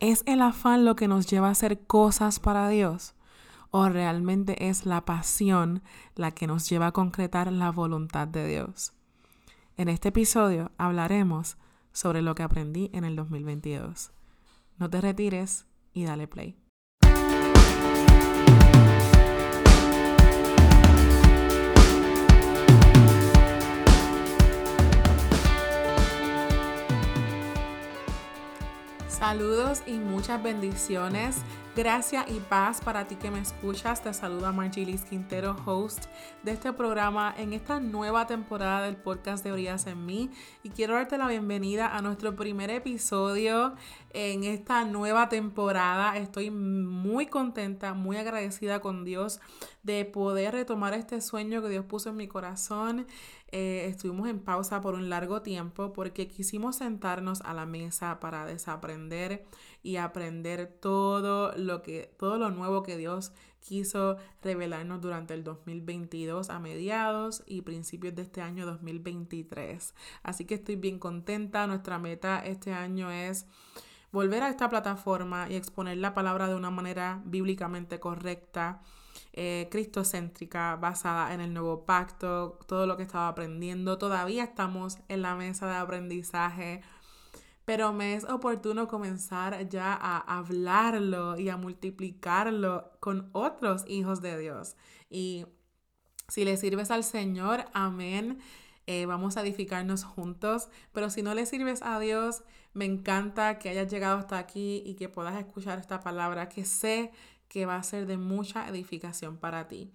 ¿Es el afán lo que nos lleva a hacer cosas para Dios? ¿O realmente es la pasión la que nos lleva a concretar la voluntad de Dios? En este episodio hablaremos sobre lo que aprendí en el 2022. No te retires y dale play. Saludos y muchas bendiciones. Gracias y paz para ti que me escuchas. Te saluda Margilis Quintero, host de este programa en esta nueva temporada del podcast de Orillas en mí. Y quiero darte la bienvenida a nuestro primer episodio en esta nueva temporada. Estoy muy contenta, muy agradecida con Dios de poder retomar este sueño que Dios puso en mi corazón eh, estuvimos en pausa por un largo tiempo porque quisimos sentarnos a la mesa para desaprender y aprender todo lo que todo lo nuevo que Dios quiso revelarnos durante el 2022 a mediados y principios de este año 2023. Así que estoy bien contenta. Nuestra meta este año es volver a esta plataforma y exponer la palabra de una manera bíblicamente correcta eh, cristocéntrica, basada en el nuevo pacto, todo lo que estaba aprendiendo. Todavía estamos en la mesa de aprendizaje, pero me es oportuno comenzar ya a hablarlo y a multiplicarlo con otros hijos de Dios. Y si le sirves al Señor, amén. Eh, vamos a edificarnos juntos, pero si no le sirves a Dios, me encanta que hayas llegado hasta aquí y que puedas escuchar esta palabra, que sé que va a ser de mucha edificación para ti.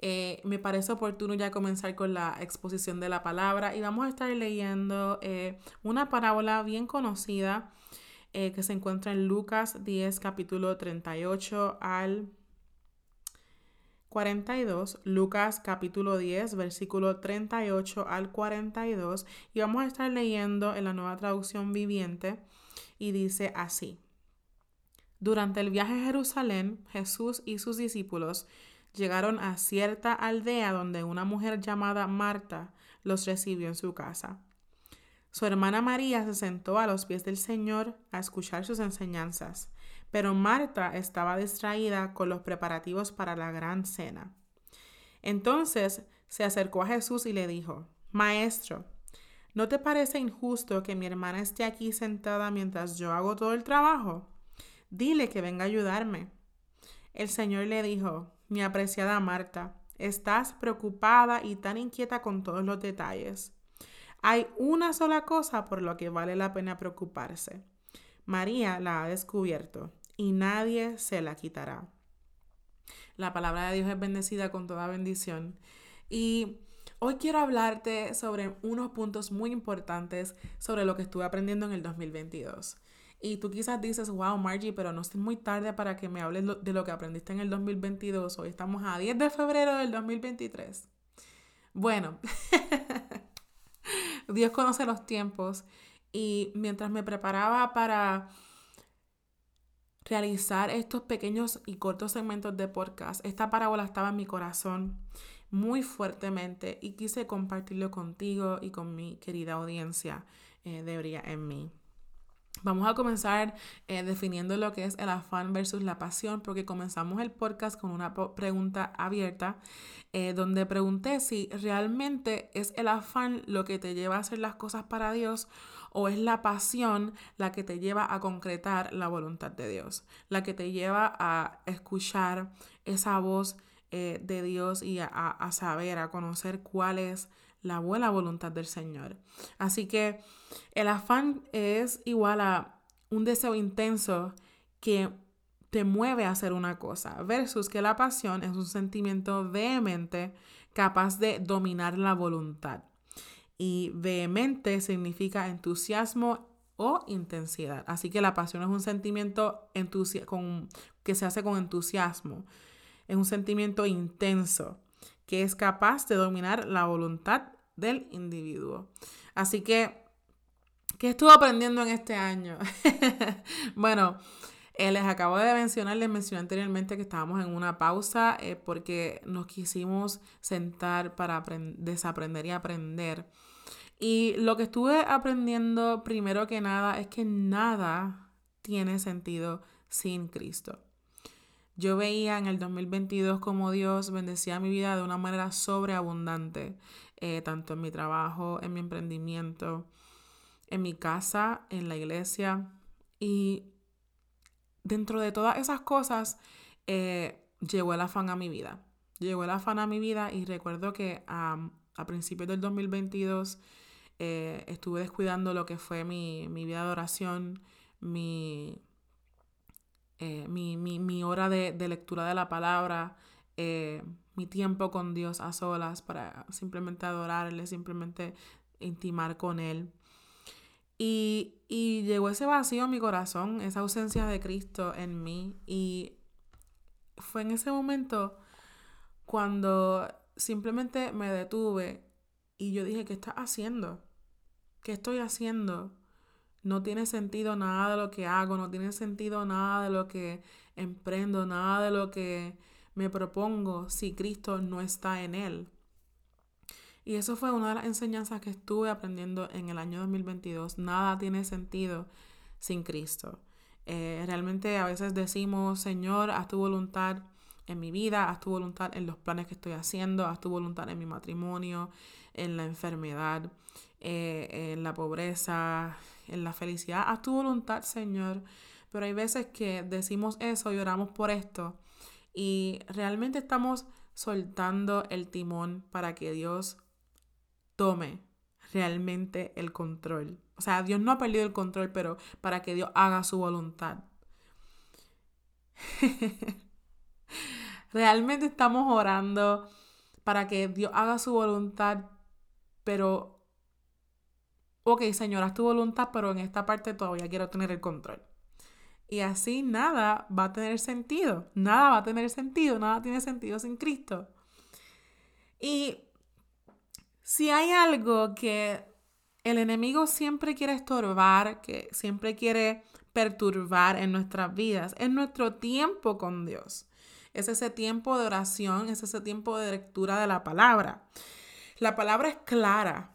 Eh, me parece oportuno ya comenzar con la exposición de la palabra y vamos a estar leyendo eh, una parábola bien conocida eh, que se encuentra en Lucas 10, capítulo 38 al 42, Lucas capítulo 10, versículo 38 al 42, y vamos a estar leyendo en la nueva traducción viviente, y dice así. Durante el viaje a Jerusalén, Jesús y sus discípulos llegaron a cierta aldea donde una mujer llamada Marta los recibió en su casa. Su hermana María se sentó a los pies del Señor a escuchar sus enseñanzas, pero Marta estaba distraída con los preparativos para la gran cena. Entonces se acercó a Jesús y le dijo, Maestro, ¿no te parece injusto que mi hermana esté aquí sentada mientras yo hago todo el trabajo? Dile que venga a ayudarme. El Señor le dijo, mi apreciada Marta, estás preocupada y tan inquieta con todos los detalles. Hay una sola cosa por lo que vale la pena preocuparse. María la ha descubierto y nadie se la quitará. La palabra de Dios es bendecida con toda bendición. Y hoy quiero hablarte sobre unos puntos muy importantes sobre lo que estuve aprendiendo en el 2022. Y tú quizás dices, wow, Margie, pero no es muy tarde para que me hables de lo que aprendiste en el 2022. Hoy estamos a 10 de febrero del 2023. Bueno, Dios conoce los tiempos y mientras me preparaba para realizar estos pequeños y cortos segmentos de podcast, esta parábola estaba en mi corazón muy fuertemente y quise compartirlo contigo y con mi querida audiencia eh, de Bría en mí. Vamos a comenzar eh, definiendo lo que es el afán versus la pasión, porque comenzamos el podcast con una pregunta abierta, eh, donde pregunté si realmente es el afán lo que te lleva a hacer las cosas para Dios o es la pasión la que te lleva a concretar la voluntad de Dios, la que te lleva a escuchar esa voz eh, de Dios y a, a saber, a conocer cuál es la buena voluntad del Señor. Así que el afán es igual a un deseo intenso que te mueve a hacer una cosa, versus que la pasión es un sentimiento vehemente capaz de dominar la voluntad. Y vehemente significa entusiasmo o intensidad. Así que la pasión es un sentimiento que se hace con entusiasmo. Es un sentimiento intenso que es capaz de dominar la voluntad del individuo. Así que, ¿qué estuve aprendiendo en este año? bueno, eh, les acabo de mencionar, les mencioné anteriormente que estábamos en una pausa eh, porque nos quisimos sentar para desaprender y aprender. Y lo que estuve aprendiendo primero que nada es que nada tiene sentido sin Cristo. Yo veía en el 2022 como Dios bendecía mi vida de una manera sobreabundante, eh, tanto en mi trabajo, en mi emprendimiento, en mi casa, en la iglesia. Y dentro de todas esas cosas, eh, llegó el afán a mi vida. Llegó el afán a mi vida y recuerdo que a principios del 2022 eh, estuve descuidando lo que fue mi, vida de oración, mi, eh, mi, hora de, lectura de la palabra, eh, mi tiempo con Dios a solas para simplemente adorarle, simplemente intimar con Él. Y, y llegó ese vacío en mi corazón, esa ausencia de Cristo en mí. Y fue en ese momento cuando simplemente me detuve y yo dije, ¿qué estás haciendo? ¿Qué estoy haciendo? No tiene sentido nada de lo que hago, no tiene sentido nada de lo que emprendo, nada de lo que me propongo si Cristo no está en él. Y eso fue una de las enseñanzas que estuve aprendiendo en el año 2022. Nada tiene sentido sin Cristo. Eh, realmente a veces decimos, Señor, haz tu voluntad en mi vida, haz tu voluntad en los planes que estoy haciendo, haz tu voluntad en mi matrimonio, en la enfermedad, eh, en la pobreza, en la felicidad. Haz tu voluntad, Señor. Pero hay veces que decimos eso y oramos por esto y realmente estamos soltando el timón para que Dios tome realmente el control. O sea, Dios no ha perdido el control, pero para que Dios haga su voluntad. realmente estamos orando para que Dios haga su voluntad, pero, ok, Señor, haz tu voluntad, pero en esta parte todavía quiero tener el control. Y así nada va a tener sentido, nada va a tener sentido, nada tiene sentido sin Cristo. Y si hay algo que el enemigo siempre quiere estorbar, que siempre quiere perturbar en nuestras vidas, es nuestro tiempo con Dios es ese tiempo de oración, es ese tiempo de lectura de la palabra. La palabra es clara.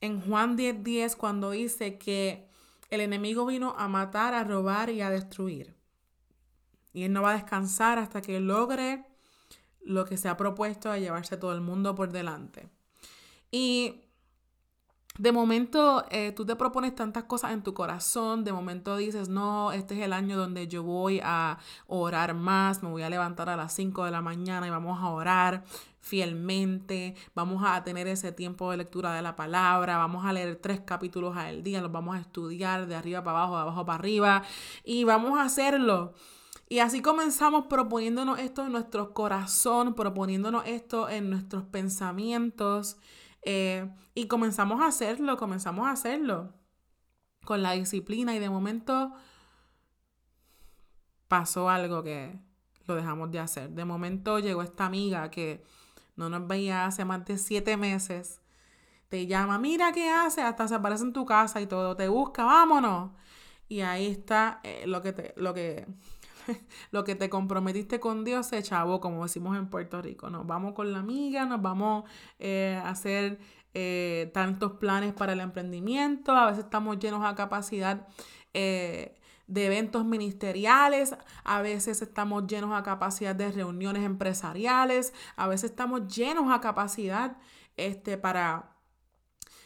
En Juan 10:10 10, cuando dice que el enemigo vino a matar, a robar y a destruir. Y él no va a descansar hasta que logre lo que se ha propuesto de llevarse todo el mundo por delante. Y de momento eh, tú te propones tantas cosas en tu corazón, de momento dices, no, este es el año donde yo voy a orar más, me voy a levantar a las 5 de la mañana y vamos a orar fielmente, vamos a tener ese tiempo de lectura de la palabra, vamos a leer tres capítulos al día, los vamos a estudiar de arriba para abajo, de abajo para arriba y vamos a hacerlo. Y así comenzamos proponiéndonos esto en nuestro corazón, proponiéndonos esto en nuestros pensamientos. Eh, y comenzamos a hacerlo, comenzamos a hacerlo con la disciplina y de momento pasó algo que lo dejamos de hacer. De momento llegó esta amiga que no nos veía hace más de siete meses. Te llama, mira qué hace, hasta se aparece en tu casa y todo, te busca, vámonos. Y ahí está eh, lo que te, lo que lo que te comprometiste con Dios se chavó, como decimos en Puerto Rico. Nos vamos con la amiga, nos vamos eh, a hacer eh, tantos planes para el emprendimiento, a veces estamos llenos a capacidad de eventos ministeriales, a veces estamos llenos a capacidad de reuniones empresariales, a veces estamos llenos a capacidad este, para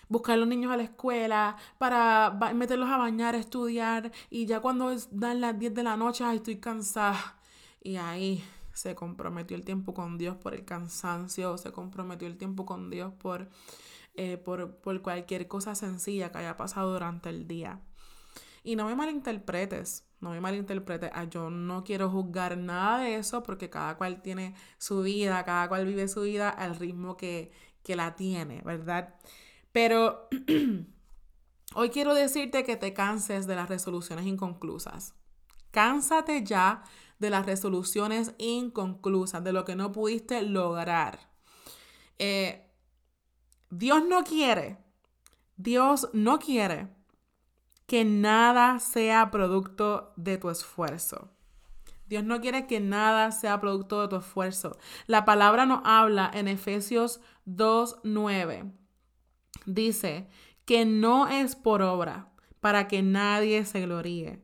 buscar a los niños a la escuela, para meterlos a bañar, a estudiar, y ya cuando dan las 10 de la noche, ay, estoy cansada. Y ahí se comprometió el tiempo con Dios por el cansancio, se comprometió el tiempo con Dios por, eh, por, por cualquier cosa sencilla que haya pasado durante el día. Y no me malinterpretes, no me malinterpretes. Ah, yo no quiero juzgar nada de eso porque cada cual tiene su vida, cada cual vive su vida al ritmo que, que la tiene, ¿verdad? Pero hoy quiero decirte que te canses de las resoluciones inconclusas. Cánsate ya de las resoluciones inconclusas, de lo que no pudiste lograr. Eh, Dios no quiere, Dios no quiere que nada sea producto de tu esfuerzo. Dios no quiere que nada sea producto de tu esfuerzo. La palabra nos habla en Efesios 2.9 dice que no es por obra para que nadie se gloríe.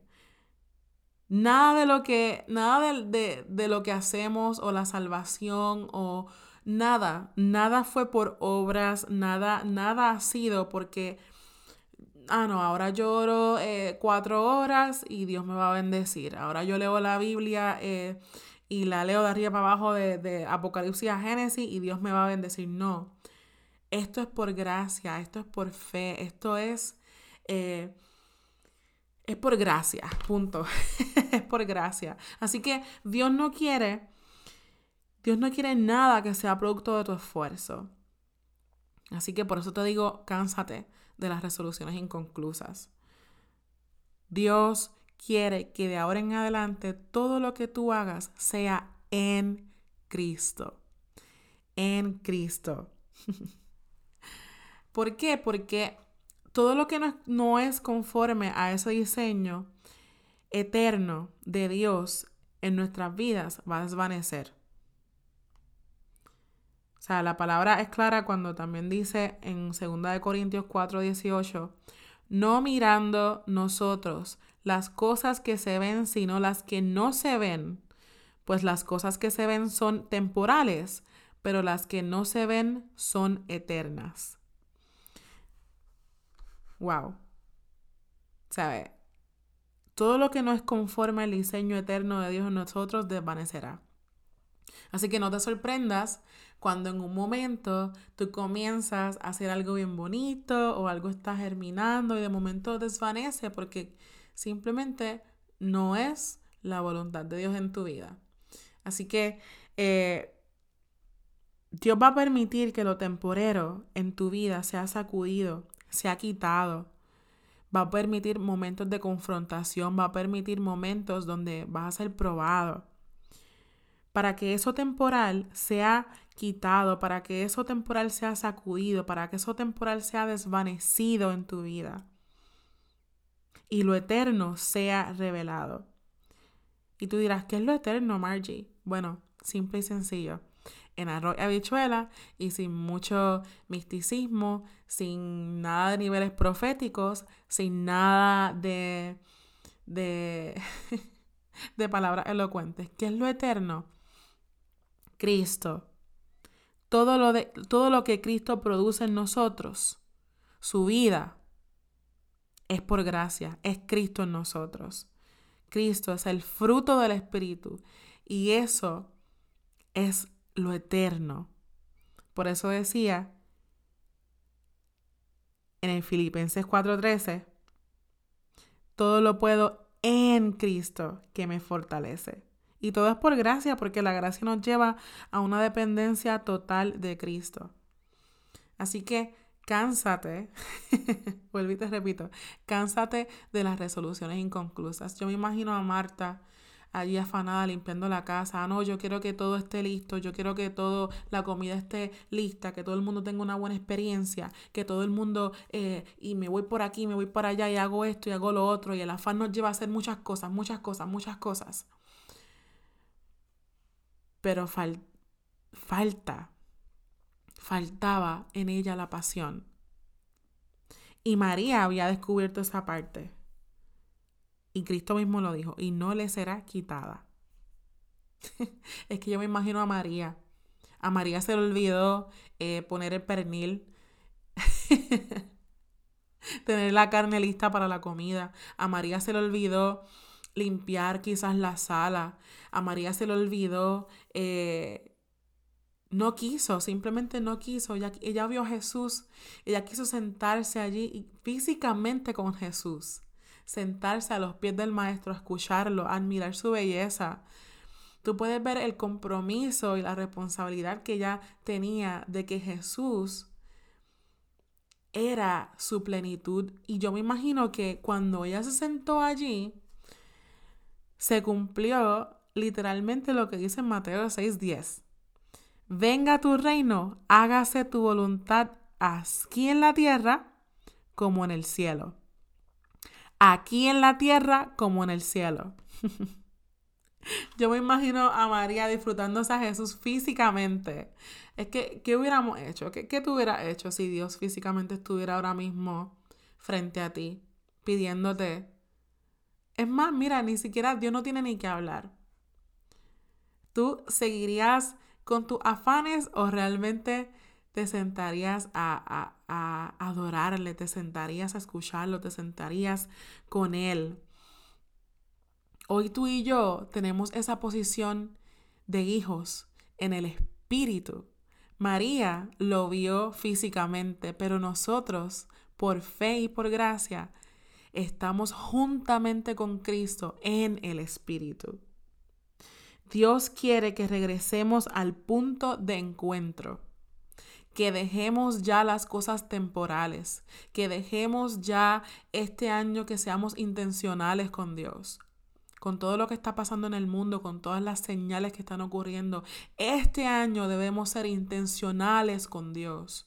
Nada de lo que, nada de, de, lo que hacemos o la salvación o nada, nada fue por obras, nada, nada ha sido porque, ah, no, ahora lloro eh, cuatro horas y Dios me va a bendecir. Ahora yo leo la Biblia eh, y la leo de arriba para abajo de, de Apocalipsis a Génesis y Dios me va a bendecir. No, esto es por gracia, esto es por fe, esto es... Eh, es por gracia, punto. es por gracia. Así que Dios no quiere, Dios no quiere nada que sea producto de tu esfuerzo. Así que por eso te digo, cánsate de las resoluciones inconclusas. Dios quiere que de ahora en adelante todo lo que tú hagas sea en Cristo. En Cristo. ¿Por qué? Porque todo lo que no, es conforme a ese diseño eterno de Dios en nuestras vidas va a desvanecer. O sea, la palabra es clara cuando también dice en 2 Corintios 4, 18, no mirando nosotros las cosas que se ven, sino las que no se ven, pues las cosas que se ven son temporales, pero las que no se ven son eternas. Wow. ¿Sabe? Todo lo que no es conforme al diseño eterno de Dios en nosotros desvanecerá. Así que no te sorprendas cuando en un momento tú comienzas a hacer algo bien bonito o algo está germinando y de momento desvanece porque simplemente no es la voluntad de Dios en tu vida. Así que eh, Dios va a permitir que lo temporero en tu vida sea sacudido se ha quitado. Va a permitir momentos de confrontación, va a permitir momentos donde vas a ser probado. Para que eso temporal sea quitado, para que eso temporal sea sacudido, para que eso temporal sea desvanecido en tu vida. Y lo eterno sea revelado. Y tú dirás, ¿qué es lo eterno, Margie? Bueno, simple y sencillo en arroz y habichuela y sin mucho misticismo, sin nada de niveles proféticos, sin nada de, de, de palabras elocuentes. ¿Qué es lo eterno? Cristo. Todo lo, de, todo lo que Cristo produce en nosotros, su vida, es por gracia, es Cristo en nosotros. Cristo es el fruto del Espíritu y eso es lo eterno. Por eso decía en el Filipenses 4:13, todo lo puedo en Cristo que me fortalece. Y todo es por gracia, porque la gracia nos lleva a una dependencia total de Cristo. Así que cánsate, vuelvo y te repito, cánsate de las resoluciones inconclusas. Yo me imagino a Marta allí afanada limpiando la casa. Ah, no, yo quiero que todo esté listo, yo quiero que toda la comida esté lista, que todo el mundo tenga una buena experiencia, que todo el mundo, eh, y me voy por aquí, me voy por allá y hago esto y hago lo otro. Y el afán nos lleva a hacer muchas cosas, muchas cosas, muchas cosas. Pero falta, faltaba en ella la pasión. Y María había descubierto esa parte. Y Cristo mismo lo dijo, y no le será quitada. es que yo me imagino a María. A María se le olvidó eh, poner el pernil, tener la carne lista para la comida. A María se le olvidó limpiar quizás la sala. A María se le olvidó, eh, no quiso, simplemente no quiso. Ella, ella vio a Jesús, ella quiso sentarse allí físicamente con Jesús sentarse a los pies del maestro, escucharlo, admirar su belleza. Tú puedes ver el compromiso y la responsabilidad que ella tenía de que Jesús era su plenitud. Y yo me imagino que cuando ella se sentó allí, se cumplió literalmente lo que dice en Mateo 6:10. Venga tu reino, hágase tu voluntad aquí en la tierra como en el cielo aquí en la tierra como en el cielo. Yo me imagino a María disfrutándose a Jesús físicamente. Es que, ¿qué hubiéramos hecho? ¿Qué, ¿Qué tú hubieras hecho si Dios físicamente estuviera ahora mismo frente a ti, pidiéndote Es más, mira, ni siquiera Dios no tiene ni que hablar. ¿Tú seguirías con tus afanes o realmente te sentarías a, a, adorarle, te sentarías a escucharlo, te sentarías con él? Hoy tú y yo tenemos esa posición de hijos en el espíritu. María lo vio físicamente, pero nosotros, por fe y por gracia, estamos juntamente con Cristo en el espíritu. Dios quiere que regresemos al punto de encuentro, que dejemos ya las cosas temporales, que dejemos ya este año que seamos intencionales con Dios, con todo lo que está pasando en el mundo, con todas las señales que están ocurriendo. Este año debemos ser intencionales con Dios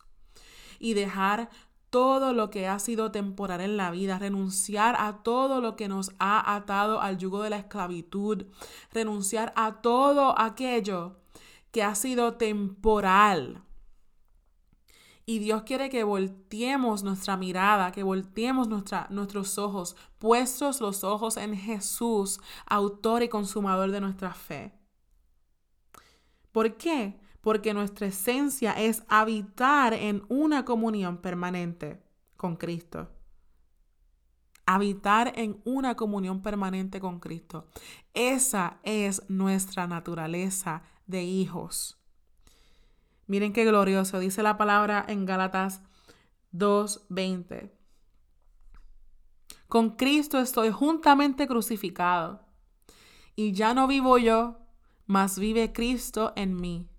y dejar todo lo que ha sido temporal en la vida, renunciar a todo lo que nos ha atado al yugo de la esclavitud, renunciar a todo aquello que ha sido temporal. Y Dios quiere que volteemos nuestra mirada, que volteemos nuestra, nuestros ojos, puestos los ojos en Jesús, autor y consumador de nuestra fe. ¿Por qué? Porque nuestra esencia es habitar en una comunión permanente con Cristo. Habitar en una comunión permanente con Cristo. Esa es nuestra naturaleza de hijos. Miren qué glorioso, dice la palabra en Gálatas 2:20. Con Cristo estoy juntamente crucificado, y ya no vivo yo, mas vive Cristo en mí.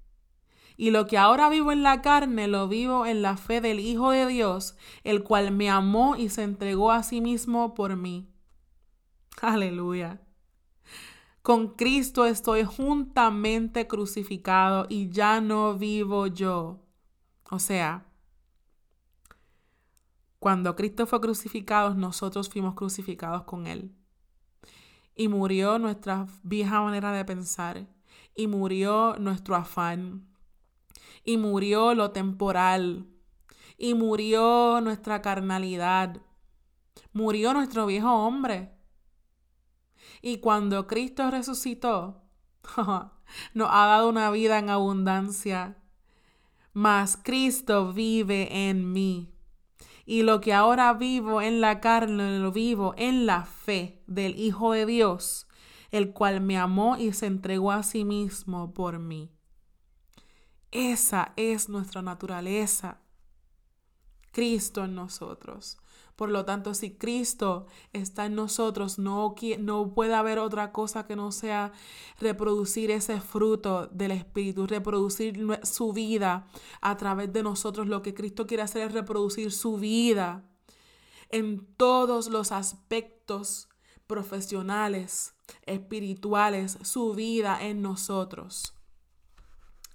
Y lo que ahora vivo en la carne, lo vivo en la fe del Hijo de Dios, el cual me amó y se entregó a sí mismo por mí. Aleluya. Con Cristo estoy juntamente crucificado y ya no vivo yo. O sea, cuando Cristo fue crucificado, nosotros fuimos crucificados con Él. Y murió nuestra vieja manera de pensar. Y murió nuestro afán y murió lo temporal, y murió nuestra carnalidad, murió nuestro viejo hombre. Y cuando Cristo resucitó, nos ha dado una vida en abundancia, mas Cristo vive en mí. Y lo que ahora vivo en la carne, lo vivo en la fe del Hijo de Dios, el cual me amó y se entregó a sí mismo por mí. Esa es nuestra naturaleza. Cristo en nosotros. Por lo tanto, si Cristo está en nosotros, no, no puede haber otra cosa que no sea reproducir ese fruto del Espíritu, reproducir su vida a través de nosotros. Lo que Cristo quiere hacer es reproducir su vida en todos los aspectos profesionales, espirituales, su vida en nosotros.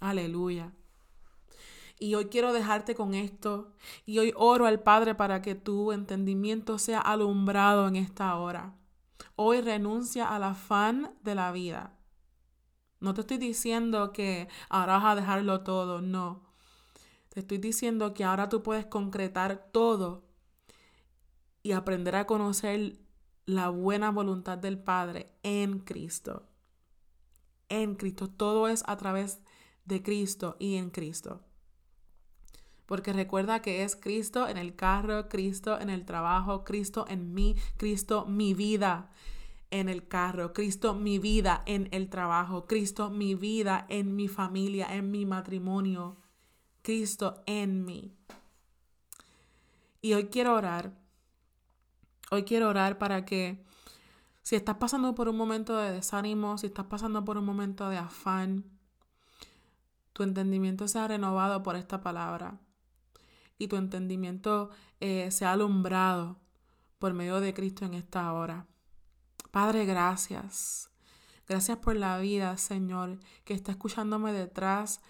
Aleluya. Y hoy quiero dejarte con esto. Y hoy oro al Padre para que tu entendimiento sea alumbrado en esta hora. Hoy renuncia al afán de la vida. No te estoy diciendo que ahora vas a dejarlo todo, no. Te estoy diciendo que ahora tú puedes concretar todo y aprender a conocer la buena voluntad del Padre en Cristo. En Cristo. Todo es a través de Cristo y en Cristo. Porque recuerda que es Cristo en el carro, Cristo en el trabajo, Cristo en mí, Cristo mi vida en el carro, Cristo mi vida en el trabajo, Cristo mi vida en mi familia, en mi matrimonio, Cristo en mí. Y hoy quiero orar, hoy quiero orar para que si estás pasando por un momento de desánimo, si estás pasando por un momento de afán, tu entendimiento sea renovado por esta palabra y tu entendimiento eh, sea alumbrado por medio de Cristo en esta hora. Padre, gracias. Gracias por la vida, Señor, que está escuchándome detrás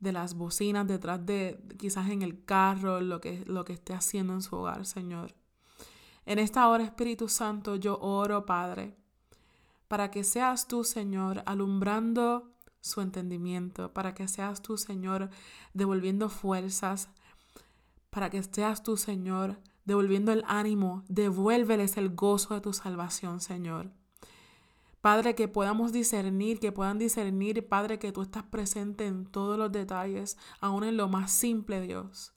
de las bocinas, detrás de quizás en el carro, lo que, lo que esté haciendo en su hogar, Señor. En esta hora, Espíritu Santo, yo oro, Padre, para que seas tú, Señor, alumbrando su entendimiento, para que seas tú, Señor, devolviendo fuerzas, para que seas tú, Señor, devolviendo el ánimo, devuélveles el gozo de tu salvación, Señor. Padre, que podamos discernir, que puedan discernir, Padre, que tú estás presente en todos los detalles, aún en lo más simple, Dios.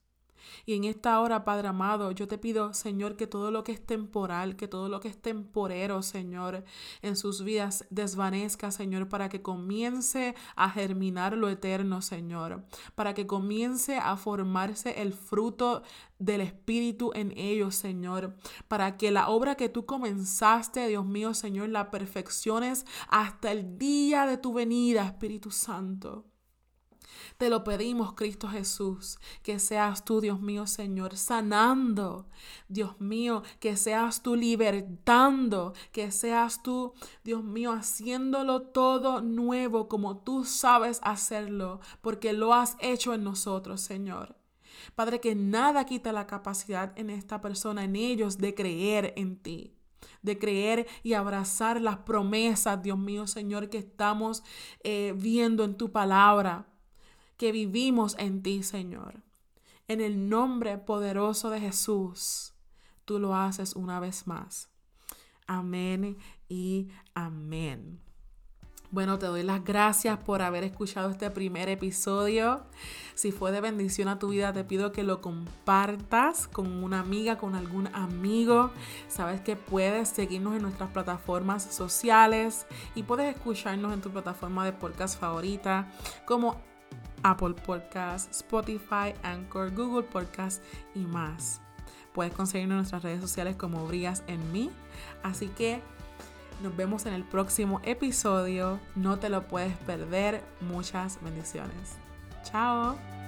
Y en esta hora, Padre amado, yo te pido, Señor, que todo lo que es temporal, que todo lo que es temporero, Señor, en sus vidas desvanezca, Señor, para que comience a germinar lo eterno, Señor, para que comience a formarse el fruto del Espíritu en ellos, Señor, para que la obra que tú comenzaste, Dios mío, Señor, la perfecciones hasta el día de tu venida, Espíritu Santo. Te lo pedimos, Cristo Jesús, que seas tú, Dios mío, Señor, sanando. Dios mío, que seas tú libertando, que seas tú, Dios mío, haciéndolo todo nuevo como tú sabes hacerlo, porque lo has hecho en nosotros, Señor. Padre, que nada quita la capacidad en esta persona, en ellos, de creer en ti de creer y abrazar las promesas, Dios mío, Señor, que estamos eh, viendo en tu palabra que vivimos en ti, Señor. En el nombre poderoso de Jesús, tú lo haces una vez más. Amén y amén. Bueno, te doy las gracias por haber escuchado este primer episodio. Si fue de bendición a tu vida, te pido que lo compartas con una amiga, con algún amigo. Sabes que puedes seguirnos en nuestras plataformas sociales y puedes escucharnos en tu plataforma de podcast favorita como Apple Podcasts, Spotify, Anchor, Google Podcasts y más. Puedes conseguirnos en nuestras redes sociales como Brillas en mí. Así que nos vemos en el próximo episodio. No te lo puedes perder. Muchas bendiciones. Chao.